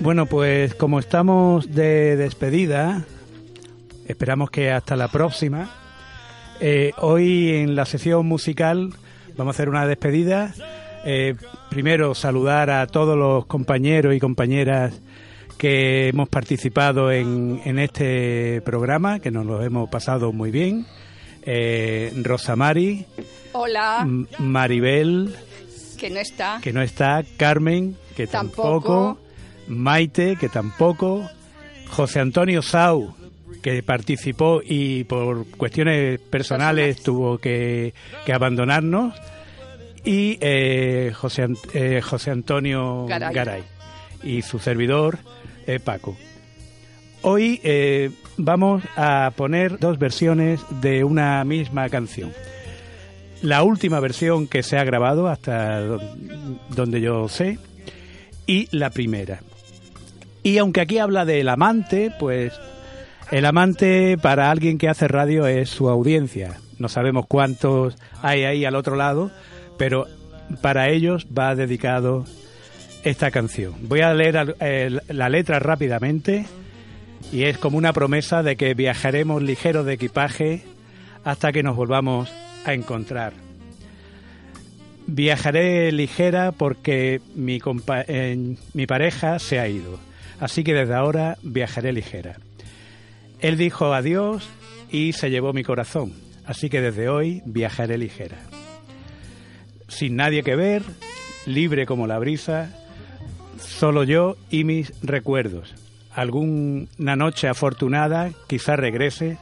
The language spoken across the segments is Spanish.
Bueno, pues como estamos de despedida, esperamos que hasta la próxima. Eh, hoy en la sesión musical vamos a hacer una despedida. Eh, primero saludar a todos los compañeros y compañeras que hemos participado en, en este programa, que nos lo hemos pasado muy bien. Eh, Rosa Mari, Hola, M- Maribel, que no está. que no está, Carmen, que tampoco, Tampoco. Maite, que tampoco, José Antonio Sau, que participó y por cuestiones personales tuvo que, que abandonarnos, y eh, José, eh, José Antonio Garay. Garay. y su servidor eh, Paco. Hoy eh, vamos a poner dos versiones de una misma canción la última versión que se ha grabado hasta do- donde yo sé y la primera. Y aunque aquí habla del amante, pues el amante para alguien que hace radio es su audiencia. No sabemos cuántos hay ahí al otro lado, pero para ellos va dedicado esta canción. Voy a leer la letra rápidamente y es como una promesa de que viajaremos ligeros de equipaje hasta que nos volvamos a encontrar. Viajaré ligera porque mi, compa- eh, mi pareja se ha ido, así que desde ahora viajaré ligera. Él dijo adiós y se llevó mi corazón, así que desde hoy viajaré ligera. Sin nadie que ver, libre como la brisa, solo yo y mis recuerdos. Alguna noche afortunada quizá regrese,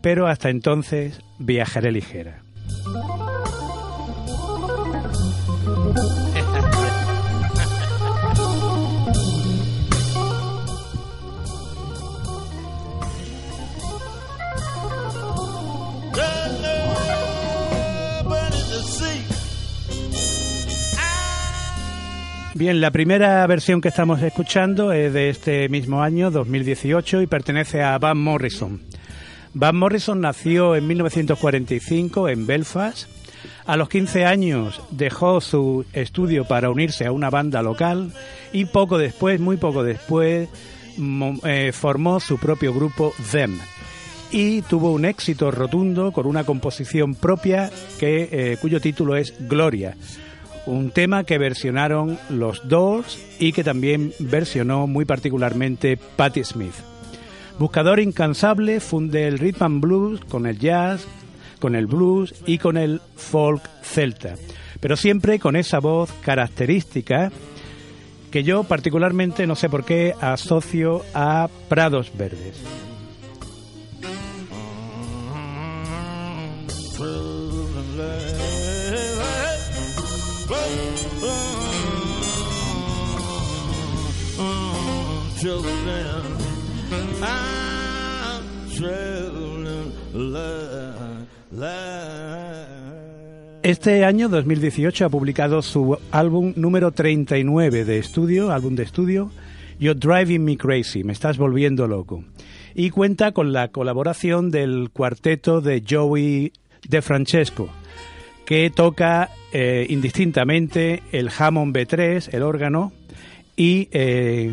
pero hasta entonces viajaré ligera. Bien, la primera versión que estamos escuchando es de este mismo año, 2018, y pertenece a Van Morrison. Van Morrison nació en 1945 en Belfast. A los 15 años dejó su estudio para unirse a una banda local y poco después, muy poco después, eh, formó su propio grupo Them y tuvo un éxito rotundo con una composición propia que, eh, cuyo título es Gloria, un tema que versionaron los Doors y que también versionó muy particularmente Patti Smith. Buscador incansable funde el rhythm and blues con el jazz, con el blues y con el folk celta, pero siempre con esa voz característica que yo particularmente no sé por qué asocio a Prados Verdes. Este año 2018 ha publicado su álbum número 39 de estudio, álbum de estudio, You're Driving Me Crazy, me estás volviendo loco. Y cuenta con la colaboración del cuarteto de Joey De Francesco, que toca eh, indistintamente el Hammond B3, el órgano, y eh,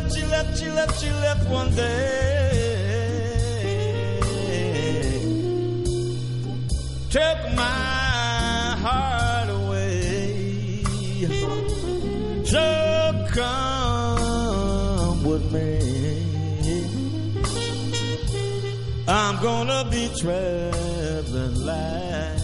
left, she left, she left, she left, one day. Took my heart away. So come with me. I'm gonna be traveling light.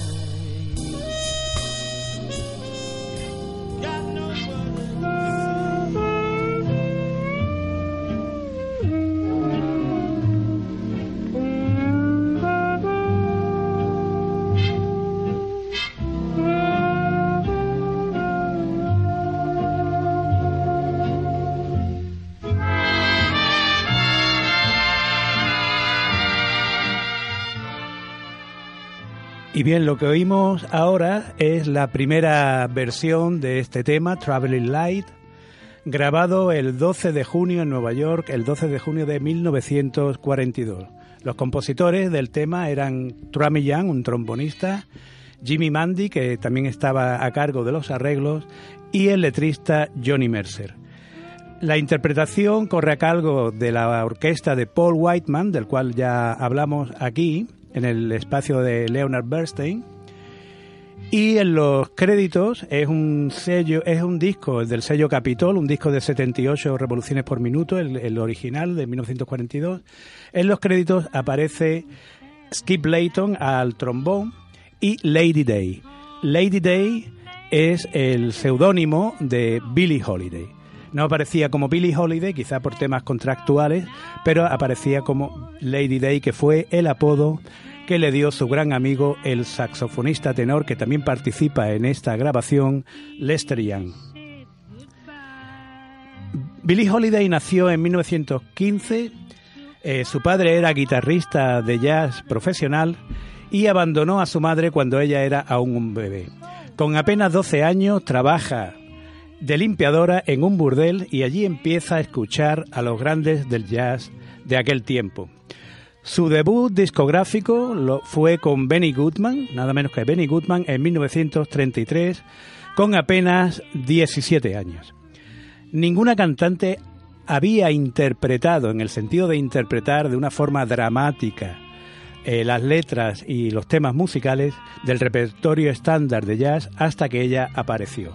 Y bien, lo que oímos ahora es la primera versión de este tema, Traveling Light, grabado el 12 de junio en Nueva York, el 12 de junio de 1942. Los compositores del tema eran Trami Young, un trombonista, Jimmy Mandy, que también estaba a cargo de los arreglos, y el letrista Johnny Mercer. La interpretación corre a cargo de la orquesta de Paul Whiteman, del cual ya hablamos aquí, en el espacio de Leonard Bernstein. Y en los créditos es un sello, es un disco del sello Capitol, un disco de 78 revoluciones por minuto, el, el original de 1942. En los créditos aparece Skip Layton al trombón y Lady Day. Lady Day es el seudónimo de Billie Holiday. No aparecía como Billie Holiday, quizá por temas contractuales, pero aparecía como Lady Day, que fue el apodo que le dio su gran amigo el saxofonista tenor que también participa en esta grabación, Lester Young. Billie Holiday nació en 1915, eh, su padre era guitarrista de jazz profesional y abandonó a su madre cuando ella era aún un bebé. Con apenas 12 años trabaja de limpiadora en un burdel y allí empieza a escuchar a los grandes del jazz de aquel tiempo. Su debut discográfico lo fue con Benny Goodman, nada menos que Benny Goodman, en 1933, con apenas 17 años. Ninguna cantante había interpretado, en el sentido de interpretar de una forma dramática, eh, las letras y los temas musicales del repertorio estándar de jazz hasta que ella apareció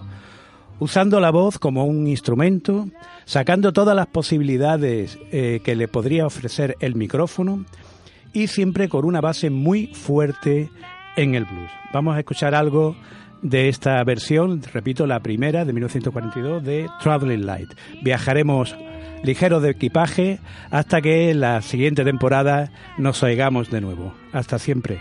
usando la voz como un instrumento, sacando todas las posibilidades eh, que le podría ofrecer el micrófono y siempre con una base muy fuerte en el blues. Vamos a escuchar algo de esta versión, repito, la primera de 1942 de Traveling Light. Viajaremos ligeros de equipaje hasta que en la siguiente temporada nos oigamos de nuevo. Hasta siempre.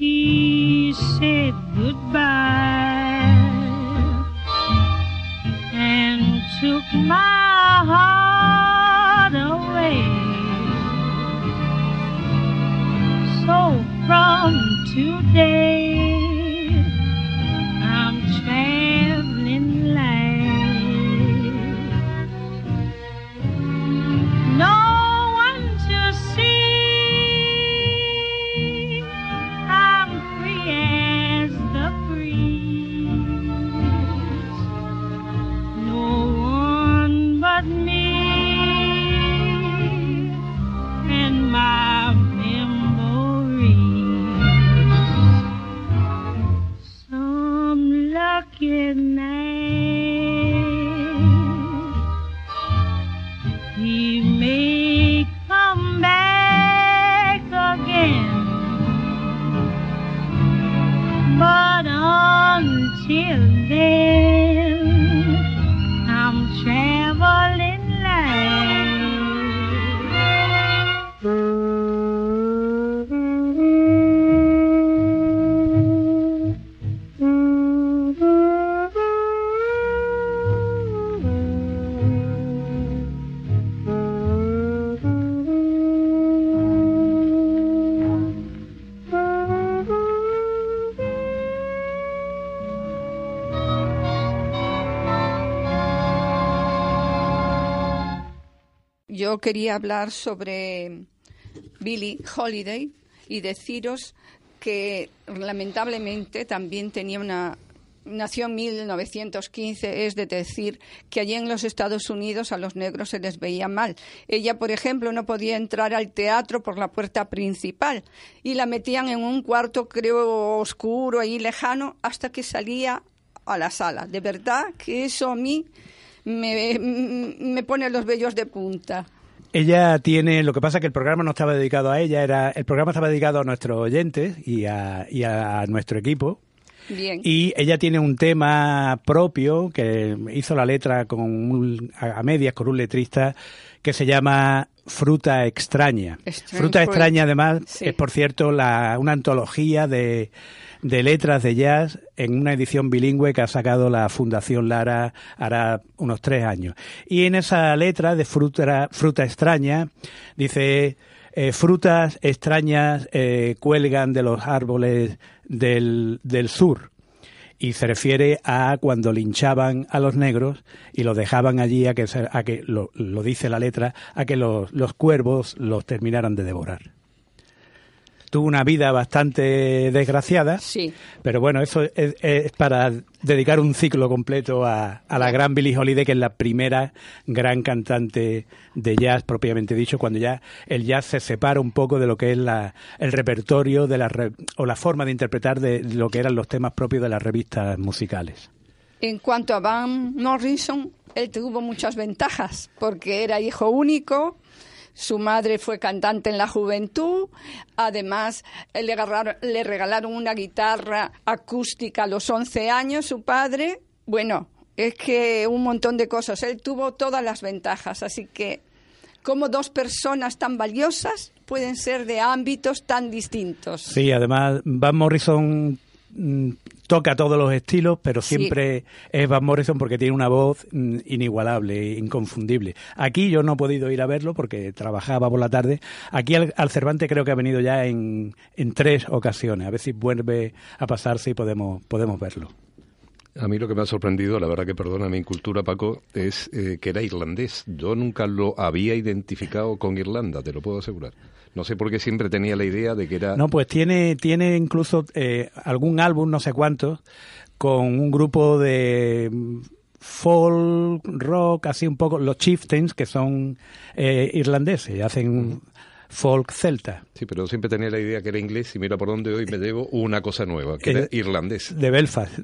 he said goodbye and took my heart away. So from today. e quería hablar sobre Billie Holiday y deciros que lamentablemente también tenía una nació en 1915, es de decir que allí en los Estados Unidos a los negros se les veía mal. Ella, por ejemplo, no podía entrar al teatro por la puerta principal y la metían en un cuarto, creo, oscuro, ahí lejano, hasta que salía a la sala. De verdad que eso a mí me, me pone los vellos de punta. Ella tiene, lo que pasa es que el programa no estaba dedicado a ella, era el programa estaba dedicado a nuestros oyentes y a, y a nuestro equipo, y ella tiene un tema propio que hizo la letra con a medias con un letrista que se llama Fruta Extraña. Fruta Extraña, además, es por cierto la, una antología de, de letras de jazz en una edición bilingüe que ha sacado la Fundación Lara hará unos tres años. Y en esa letra de Fruta, fruta Extraña dice eh, frutas extrañas eh, cuelgan de los árboles del, del sur y se refiere a cuando linchaban a los negros y los dejaban allí a que, a que lo, lo dice la letra, a que los, los cuervos los terminaran de devorar tuvo una vida bastante desgraciada. Sí. Pero bueno, eso es, para dedicar un ciclo completo a, la gran Billie Holiday, que es la primera gran cantante de jazz propiamente dicho, cuando ya el jazz se separa un poco de lo que es la, el repertorio de la, o la forma de interpretar de lo que eran los temas propios de las revistas musicales. En cuanto a Van Morrison, él tuvo muchas ventajas, porque era hijo único, su madre fue cantante en la juventud, además le, le regalaron una guitarra acústica a los 11 años, su padre. Bueno, es que un montón de cosas. Él tuvo todas las ventajas, así que como dos personas tan valiosas pueden ser de ámbitos tan distintos. Sí, además Van Morrison mm, toca todos los estilos, pero siempre es Van Morrison porque tiene una voz mm, inigualable, inconfundible. Aquí yo no he podido ir a verlo porque trabajaba por la tarde. Aquí al, Cervantes creo que ha venido ya en, en tres ocasiones. A ver si vuelve a pasarse y podemos, podemos verlo. A mí lo que me ha sorprendido, la verdad que perdona mi cultura, Paco, es eh, que era irlandés. Yo nunca lo había identificado con Irlanda, te lo puedo asegurar. No sé por qué siempre tenía la idea de que era... No, pues tiene, tiene incluso eh, algún álbum, no sé cuántos, con un grupo de folk, rock, así un poco, los Chieftains, que son eh, irlandeses, hacen folk celta. Sí, pero siempre tenía la idea que era inglés y mira por dónde hoy me debo una cosa nueva, que era irlandés. De Belfast.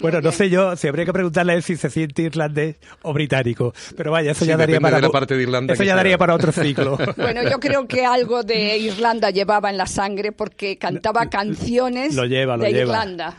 bueno, no sé yo, si habría que preguntarle a él si se siente irlandés o británico, pero vaya, eso ya daría para la parte de Irlanda eso ya daría para otro ciclo. bueno, yo creo que algo de Irlanda llevaba en la sangre porque cantaba canciones lo lleva, lo de lleva. Irlanda.